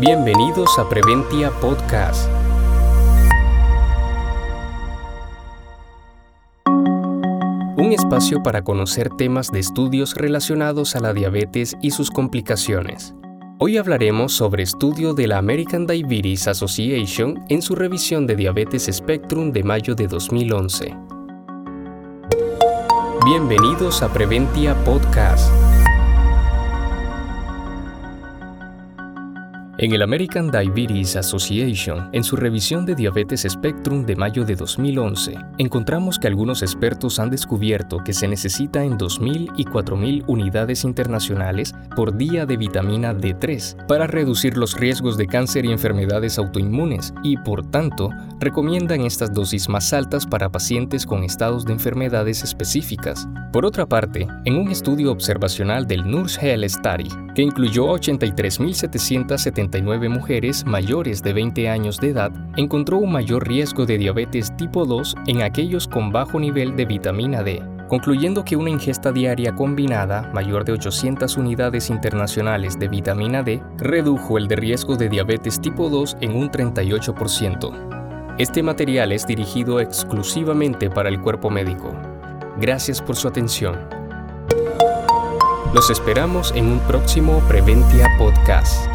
Bienvenidos a Preventia Podcast. Un espacio para conocer temas de estudios relacionados a la diabetes y sus complicaciones. Hoy hablaremos sobre estudio de la American Diabetes Association en su revisión de Diabetes Spectrum de mayo de 2011. Bienvenidos a Preventia Podcast. En el American Diabetes Association, en su revisión de Diabetes Spectrum de mayo de 2011, encontramos que algunos expertos han descubierto que se necesita en 2.000 y 4.000 unidades internacionales por día de vitamina D3 para reducir los riesgos de cáncer y enfermedades autoinmunes y, por tanto, recomiendan estas dosis más altas para pacientes con estados de enfermedades específicas. Por otra parte, en un estudio observacional del Nurse Health Study, que incluyó a 83.779 mujeres mayores de 20 años de edad, encontró un mayor riesgo de diabetes tipo 2 en aquellos con bajo nivel de vitamina D, concluyendo que una ingesta diaria combinada mayor de 800 unidades internacionales de vitamina D redujo el de riesgo de diabetes tipo 2 en un 38%. Este material es dirigido exclusivamente para el cuerpo médico. Gracias por su atención. Los esperamos en un próximo Preventia Podcast.